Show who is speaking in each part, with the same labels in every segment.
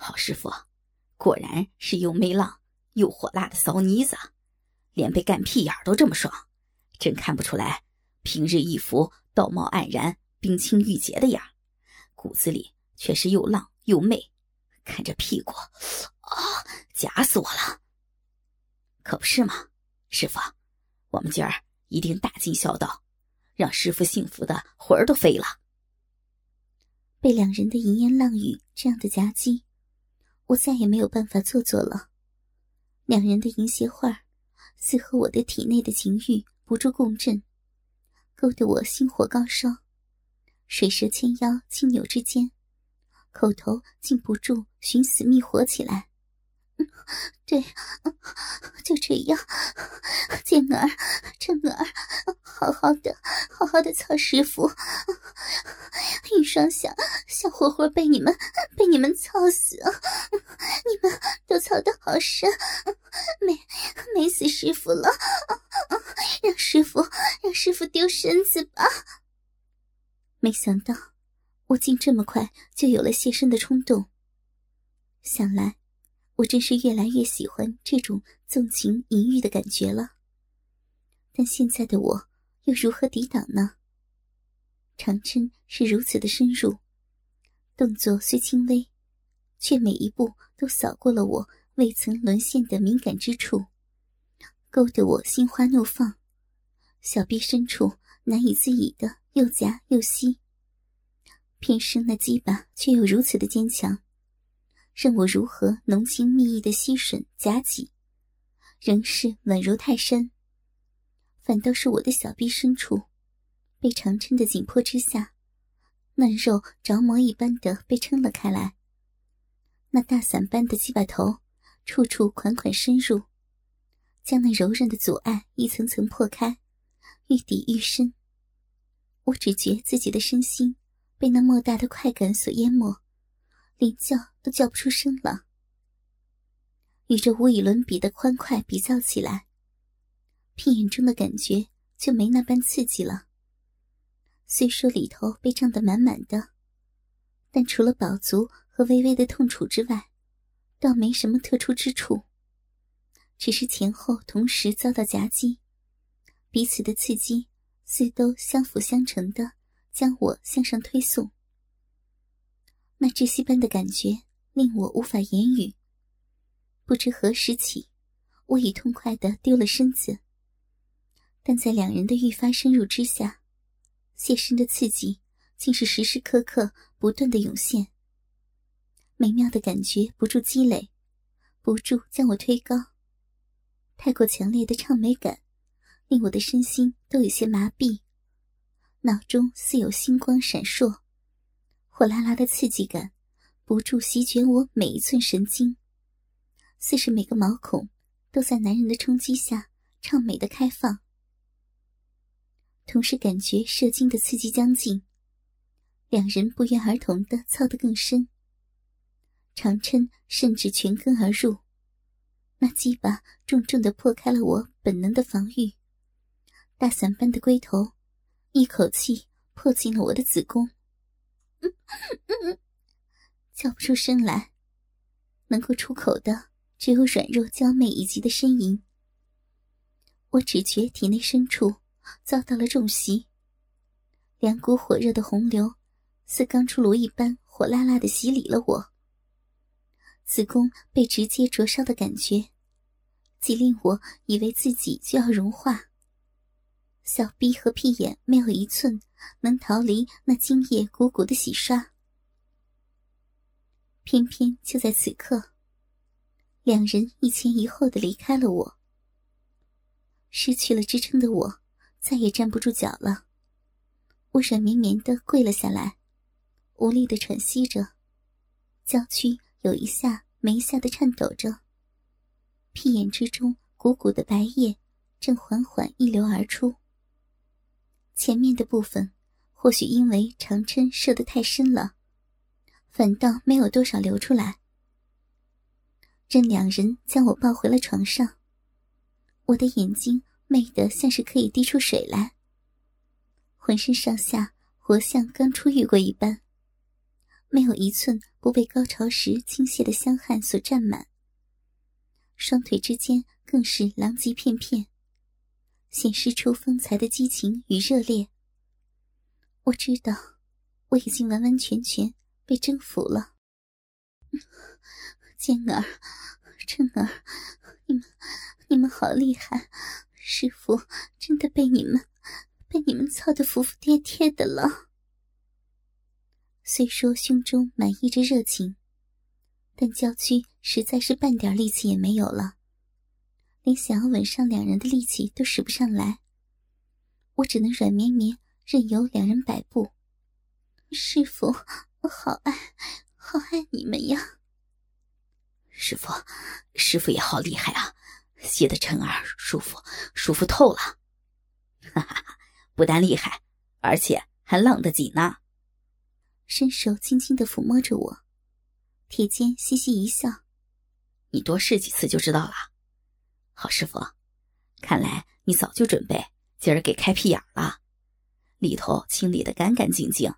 Speaker 1: 好师傅，果然是又媚浪又火辣的骚妮子，连被干屁眼都这么爽，真看不出来平日一副道貌岸然、冰清玉洁的样，骨子里却是又浪又媚。看这屁股，啊，夹死我了！可不是嘛，师傅，我们今儿一定大尽孝道，让师傅幸福的魂儿都飞了。
Speaker 2: 被两人的淫言浪语这样的夹击，我再也没有办法做作了。两人的淫邪话儿似和我的体内的情欲不住共振，勾得我心火高烧，水蛇牵腰轻扭之间。口头禁不住寻死觅活起来，对，就这样，贱儿、正儿，好好的、好好的操师傅，玉双想想活活被你们、被你们操死，你们都操得好深，美美死师傅了，让师傅让师傅丢身子吧，没想到。我竟这么快就有了谢身的冲动。想来，我真是越来越喜欢这种纵情淫欲的感觉了。但现在的我又如何抵挡呢？长针是如此的深入，动作虽轻微，却每一步都扫过了我未曾沦陷的敏感之处，勾得我心花怒放，小臂深处难以自已的又夹又吸。偏生那鸡巴却又如此的坚强，任我如何浓情蜜意的吸吮夹挤，仍是稳如泰山。反倒是我的小臂深处，被长撑的紧迫之下，嫩肉着魔一般的被撑了开来。那大伞般的鸡巴头，处处款款深入，将那柔韧的阻碍一层层破开，愈抵愈深。我只觉自己的身心。被那莫大的快感所淹没，连叫都叫不出声了。与这无与伦比的欢快比较起来，屁眼中的感觉就没那般刺激了。虽说里头被胀得满满的，但除了饱足和微微的痛楚之外，倒没什么特殊之处。只是前后同时遭到夹击，彼此的刺激似都相辅相成的。将我向上推送，那窒息般的感觉令我无法言语。不知何时起，我已痛快的丢了身子，但在两人的愈发深入之下，泄身的刺激竟是时时刻刻不断的涌现。美妙的感觉不住积累，不住将我推高。太过强烈的畅美感，令我的身心都有些麻痹。脑中似有星光闪烁，火辣辣的刺激感不住席卷我每一寸神经，似是每个毛孔都在男人的冲击下畅美的开放。同时感觉射精的刺激将近，两人不约而同的操得更深。长琛甚至全根而入，那鸡巴重重的破开了我本能的防御，大伞般的龟头。一口气破进了我的子宫，叫不出声来，能够出口的只有软弱娇媚以及的呻吟。我只觉体内深处遭到了重袭，两股火热的洪流似刚出炉一般火辣辣的洗礼了我。子宫被直接灼烧的感觉，既令我以为自己就要融化。小臂和屁眼没有一寸能逃离那精液鼓鼓的洗刷，偏偏就在此刻，两人一前一后的离开了我。失去了支撑的我，再也站不住脚了。我软绵绵的跪了下来，无力的喘息着，娇躯有一下没一下的颤抖着，屁眼之中鼓鼓的白液正缓缓溢流而出。前面的部分，或许因为长针射得太深了，反倒没有多少流出来。任两人将我抱回了床上，我的眼睛媚得像是可以滴出水来，浑身上下活像刚出浴过一般，没有一寸不被高潮时倾泻的香汗所占满，双腿之间更是狼藉片片，显示出风采的激情与热烈。我知道，我已经完完全全被征服了。健儿、正儿，你们、你们好厉害！师傅真的被你们、被你们操得服服帖帖的了。虽说胸中满溢着热情，但娇躯实在是半点力气也没有了，连想要吻上两人的力气都使不上来。我只能软绵绵任由两人摆布。师傅，我好爱，好爱你们呀！
Speaker 1: 师傅，师傅也好厉害啊，吸的陈儿舒服，舒服透了。哈哈哈，不但厉害，而且还浪得紧呢。
Speaker 2: 伸手轻轻的抚摸着我，铁坚嘻嘻一笑：“
Speaker 1: 你多试几次就知道了。”好师傅，看来你早就准备今儿给开屁眼了，里头清理的干干净净，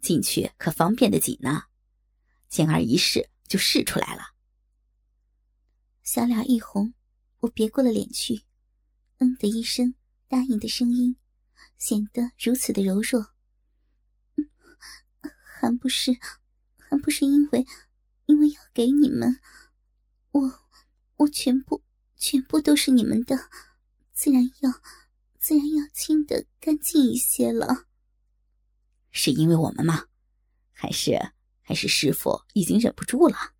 Speaker 1: 进去可方便的紧呢。简儿一试就试出来了。
Speaker 2: 小脸一红，我别过了脸去，嗯的一声答应的声音，显得如此的柔弱。还不是，还不是因为，因为要给你们，我，我全部，全部都是你们的，自然要，自然要清的干净一些了。
Speaker 1: 是因为我们吗？还是，还是师傅已经忍不住了？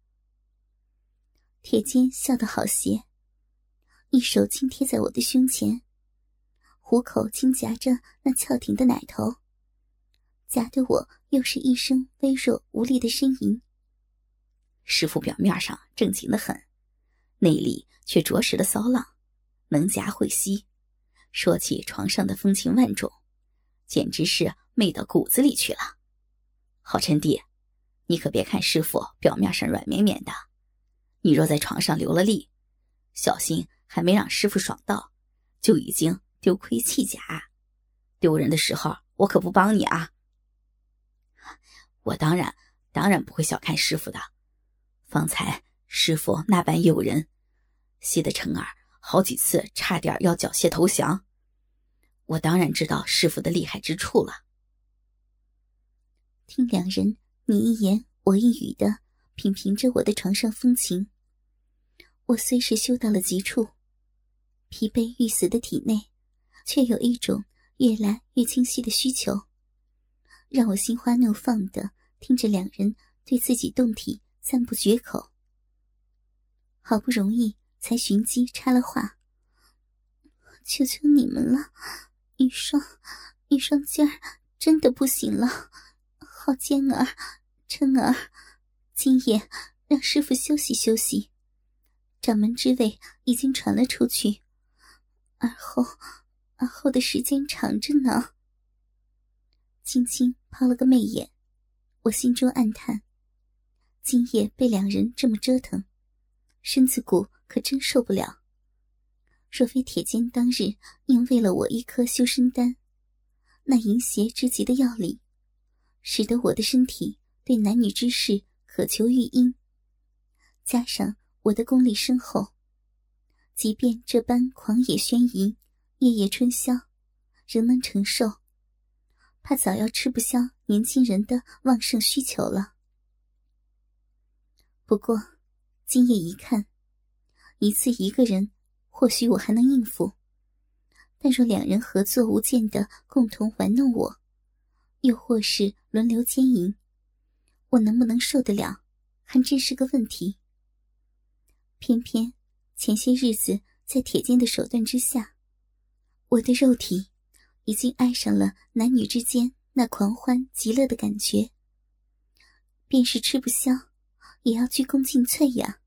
Speaker 2: 铁金笑得好邪，一手轻贴在我的胸前，虎口轻夹着那翘挺的奶头。夹得我又是一声微弱无力的呻吟。
Speaker 1: 师傅表面上正经的很，内里却着实的骚浪，能夹会吸。说起床上的风情万种，简直是媚到骨子里去了。好趁弟，你可别看师傅表面上软绵绵的，你若在床上留了力，小心还没让师傅爽到，就已经丢盔弃甲。丢人的时候，我可不帮你啊！我当然，当然不会小看师傅的。方才师傅那般诱人，吸得成儿好几次差点要缴械投降。我当然知道师傅的厉害之处了。
Speaker 2: 听两人你一言我一语的品评着我的床上风情，我虽是修到了极处，疲惫欲死的体内，却有一种越来越清晰的需求。让我心花怒放的听着两人对自己动体赞不绝口，好不容易才寻机插了话：“求求你们了，一双一双劲儿真的不行了，好尖儿，琛儿，今夜让师傅休息休息。掌门之位已经传了出去，而后而后的时间长着呢。”轻轻抛了个媚眼，我心中暗叹：今夜被两人这么折腾，身子骨可真受不了。若非铁坚当日硬喂了我一颗修身丹，那淫邪之极的药力，使得我的身体对男女之事渴求欲阴，加上我的功力深厚，即便这般狂野轩淫，夜夜春宵，仍能承受。怕早要吃不消年轻人的旺盛需求了。不过，今夜一看，一次一个人，或许我还能应付；但若两人合作无间的共同玩弄我，又或是轮流奸淫，我能不能受得了，还真是个问题。偏偏前些日子在铁剑的手段之下，我的肉体。已经爱上了男女之间那狂欢极乐的感觉，便是吃不消，也要鞠躬尽瘁呀。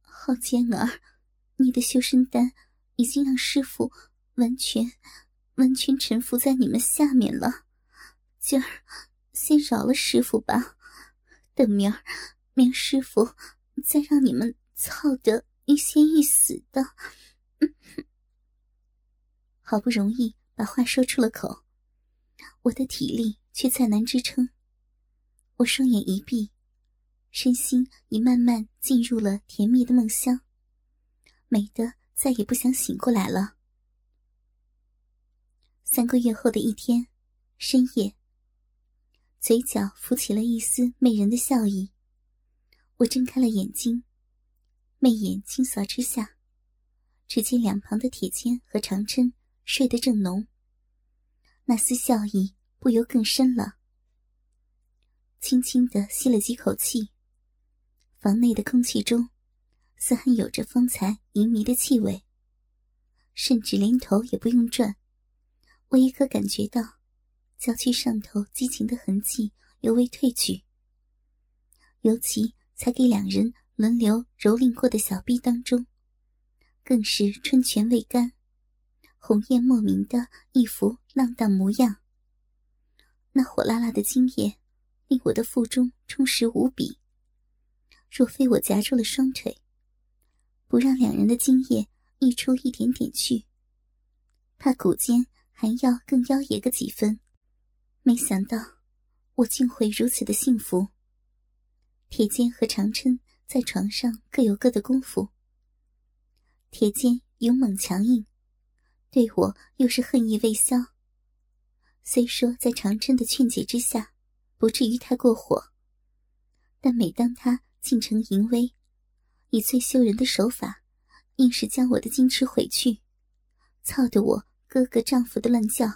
Speaker 2: 好坚儿，你的修身丹已经让师傅完全、完全臣服在你们下面了。今儿先饶了师傅吧，等明儿，明师傅再让你们操得欲仙欲死的。好不容易。把话说出了口，我的体力却再难支撑。我双眼一闭，身心已慢慢进入了甜蜜的梦乡，美得再也不想醒过来了。三个月后的一天深夜，嘴角浮起了一丝媚人的笑意。我睁开了眼睛，媚眼轻扫之下，只见两旁的铁签和长针睡得正浓，那丝笑意不由更深了。轻轻的吸了几口气，房内的空气中似还有着方才淫迷的气味，甚至连头也不用转，我也可感觉到娇躯上头激情的痕迹犹未褪去，尤其。才给两人轮流蹂躏过的小臂当中，更是春泉未干，红艳莫名的一副浪荡模样。那火辣辣的精液，令我的腹中充实无比。若非我夹住了双腿，不让两人的精液溢出一点点去，怕骨间还要更妖冶个几分。没想到，我竟会如此的幸福。铁剑和长琛在床上各有各的功夫。铁剑勇猛强硬，对我又是恨意未消。虽说在长琛的劝解之下，不至于太过火，但每当他进城淫威，以最羞人的手法，硬是将我的矜持毁去，操得我哥哥丈夫的乱叫，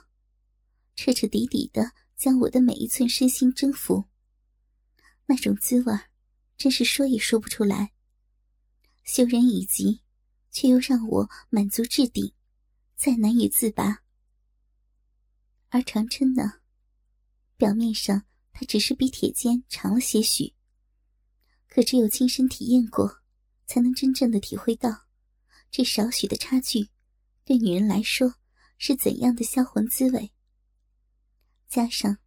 Speaker 2: 彻彻底底的将我的每一寸身心征服。那种滋味真是说也说不出来。羞人已极，却又让我满足至顶，再难以自拔。而长琛呢？表面上他只是比铁坚长了些许，可只有亲身体验过，才能真正的体会到，这少许的差距，对女人来说是怎样的销魂滋味。加上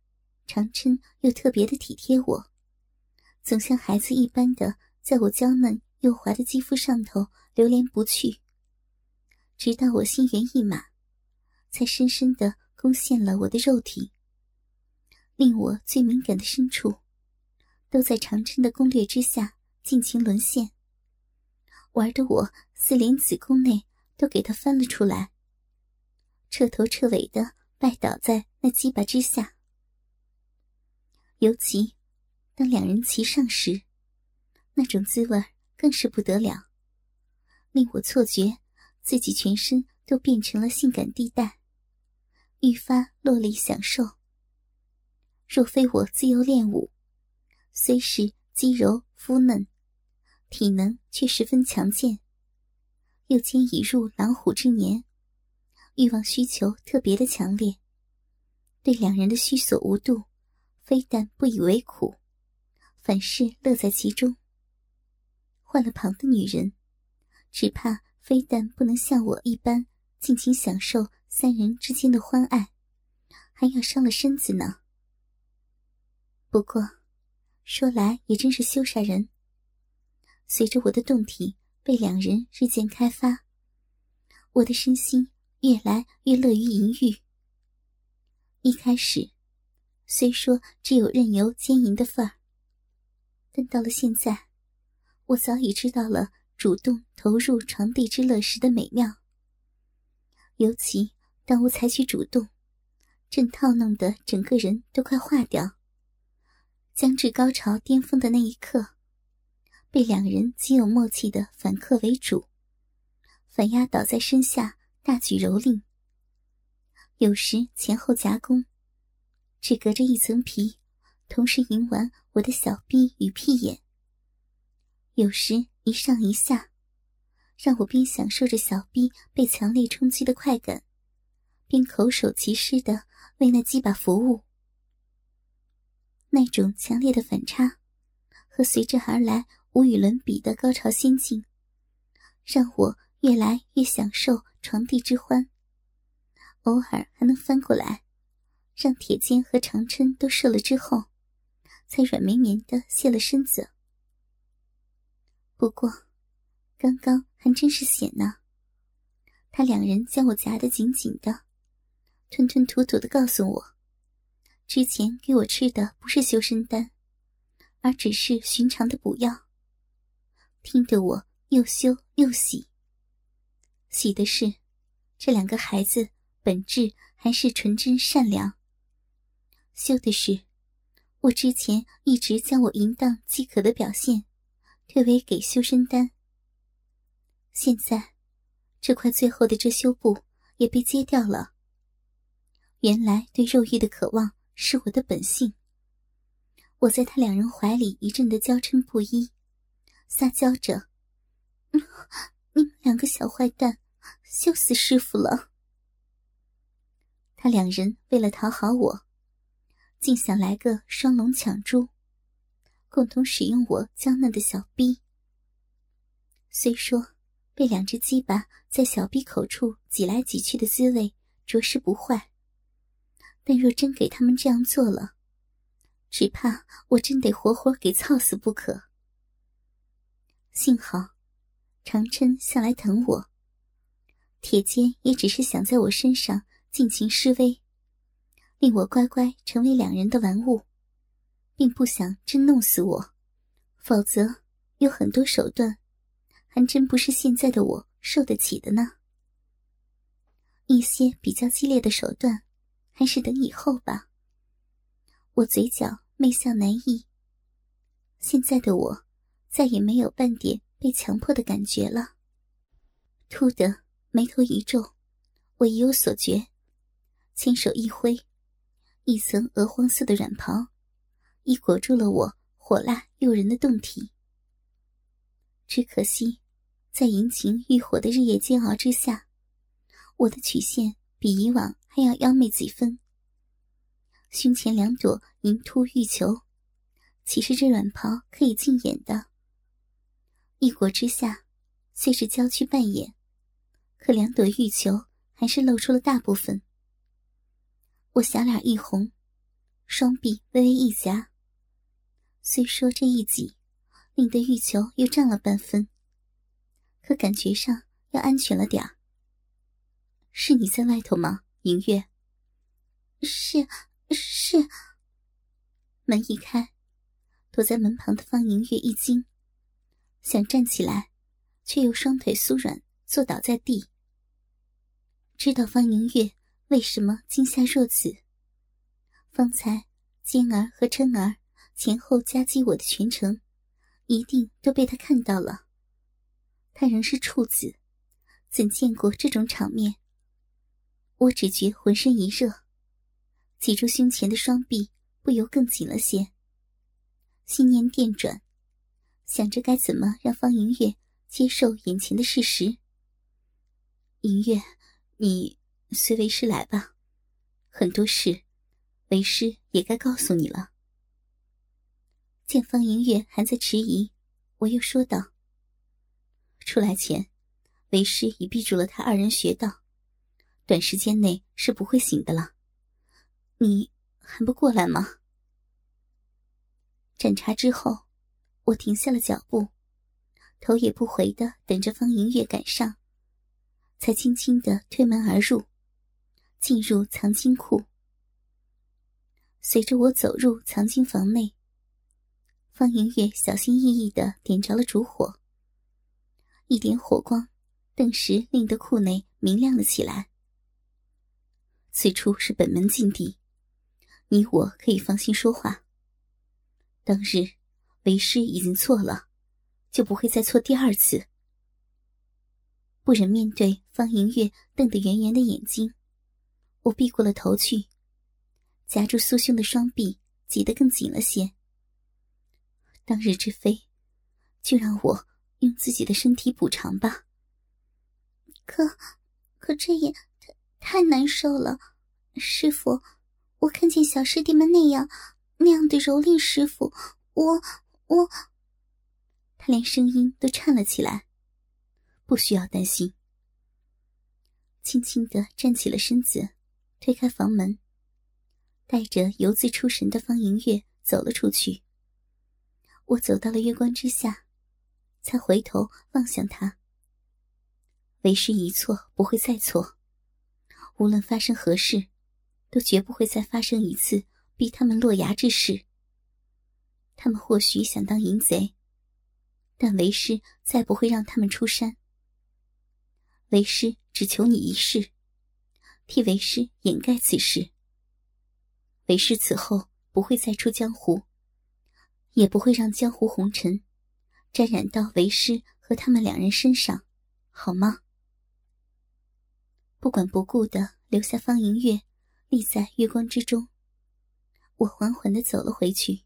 Speaker 2: 长琛又特别的体贴我。总像孩子一般的在我娇嫩幼滑的肌肤上头流连不去，直到我心猿意马，才深深的攻陷了我的肉体。令我最敏感的深处，都在长琛的攻略之下尽情沦陷，玩的我似连子宫内都给他翻了出来，彻头彻尾的拜倒在那鸡巴之下，尤其。当两人齐上时，那种滋味更是不得了，令我错觉自己全身都变成了性感地带，愈发落力享受。若非我自由练武，虽是肌柔肤嫩，体能却十分强健，又兼已入狼虎之年，欲望需求特别的强烈，对两人的虚所无度，非但不以为苦。反是乐在其中。换了旁的女人，只怕非但不能像我一般尽情享受三人之间的欢爱，还要伤了身子呢。不过，说来也真是羞煞人。随着我的动体被两人日渐开发，我的身心越来越乐于淫欲。一开始，虽说只有任由奸淫的份儿。但到了现在，我早已知道了主动投入床地之乐时的美妙。尤其当我采取主动，正套弄得整个人都快化掉，将至高潮巅峰的那一刻，被两人极有默契的反客为主，反压倒在身下，大举蹂躏。有时前后夹攻，只隔着一层皮。同时迎完我的小臂与屁眼，有时一上一下，让我边享受着小臂被强烈冲击的快感，边口手其师的为那鸡巴服务。那种强烈的反差，和随之而来无与伦比的高潮仙境，让我越来越享受床地之欢。偶尔还能翻过来，让铁肩和长琛都射了之后。才软绵绵的卸了身子。不过，刚刚还真是险呢。他两人将我夹得紧紧的，吞吞吐吐的告诉我，之前给我吃的不是修身丹，而只是寻常的补药，听得我又羞又喜。喜的是，这两个孩子本质还是纯真善良；羞的是，我之前一直将我淫荡饥渴的表现推为给修身丹，现在这块最后的遮羞布也被揭掉了。原来对肉欲的渴望是我的本性。我在他两人怀里一阵的娇嗔不已，撒娇着：“你们两个小坏蛋，羞死师傅了！”他两人为了讨好我，竟想来个双龙抢珠，共同使用我娇嫩的小逼。虽说被两只鸡巴在小逼口处挤来挤去的滋味着实不坏，但若真给他们这样做了，只怕我真得活活给操死不可。幸好，长琛向来疼我，铁坚也只是想在我身上尽情施威，令我乖乖成为两人的玩物，并不想真弄死我。否则，有很多手段，还真不是现在的我受得起的呢。一些比较激烈的手段，还是等以后吧。我嘴角媚笑难抑。现在的我，再也没有半点被强迫的感觉了。突的眉头一皱，我已有所觉，轻手一挥，一层鹅黄色的软袍，已裹住了我火辣诱人的胴体。只可惜，在淫情欲火的日夜煎熬之下，我的曲线比以往还要妖媚几分。胸前两朵银凸玉球，岂是这软袍可以尽掩的？一裹之下，虽是娇躯半掩，可两朵玉球还是露出了大部分。我小脸一红，双臂微微一夹。虽说这一挤，令得玉球又胀了半分，可感觉上要安全了点儿。是你在外头吗，明月？是。是。门一开，躲在门旁的方明月一惊，想站起来，却又双腿酥软，坐倒在地。知道方明月为什么惊吓若此？方才尖儿和琛儿前后夹击我的全程，一定都被他看到了。他仍是处子，怎见过这种场面？我只觉浑身一热。挤住胸前的双臂，不由更紧了些。心念电转，想着该怎么让方银月接受眼前的事实。银月，你随为师来吧，很多事，为师也该告诉你了。见方银月还在迟疑，我又说道：“出来前，为师已逼住了他二人穴道，短时间内是不会醒的了。”你还不过来吗？盏茶之后，我停下了脚步，头也不回的等着方银月赶上，才轻轻的推门而入，进入藏经库。随着我走入藏经房内，方银月小心翼翼的点着了烛火，一点火光，顿时令得库内明亮了起来。此处是本门禁地。你我可以放心说话。当日为师已经错了，就不会再错第二次。不忍面对方银月瞪得圆圆的眼睛，我避过了头去，夹住苏兄的双臂挤得更紧了些。当日之非，就让我用自己的身体补偿吧。
Speaker 3: 可，可这也太难受了，师傅。我看见小师弟们那样那样的蹂躏师傅，我我……
Speaker 2: 他连声音都颤了起来。不需要担心。轻轻的站起了身子，推开房门，带着游自出神的方银月走了出去。我走到了月光之下，才回头望向他。为师一错不会再错，无论发生何事。都绝不会再发生一次逼他们落崖之事。他们或许想当淫贼，但为师再不会让他们出山。为师只求你一事，替为师掩盖此事。为师此后不会再出江湖，也不会让江湖红尘沾染到为师和他们两人身上，好吗？不管不顾的留下方银月，立在月光之中。我缓缓的走了回去。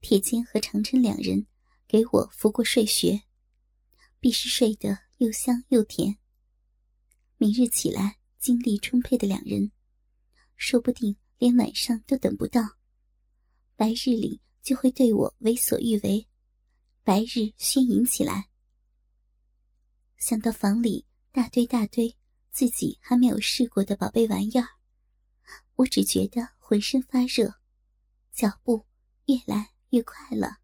Speaker 2: 铁坚和长琛两人给我服过睡穴，必是睡得又香又甜。明日起来，精力充沛的两人，说不定连晚上都等不到，白日里就会对我为所欲为，白日宣淫起来。想到房里大堆大堆自己还没有试过的宝贝玩意儿，我只觉得浑身发热，脚步越来。越快了。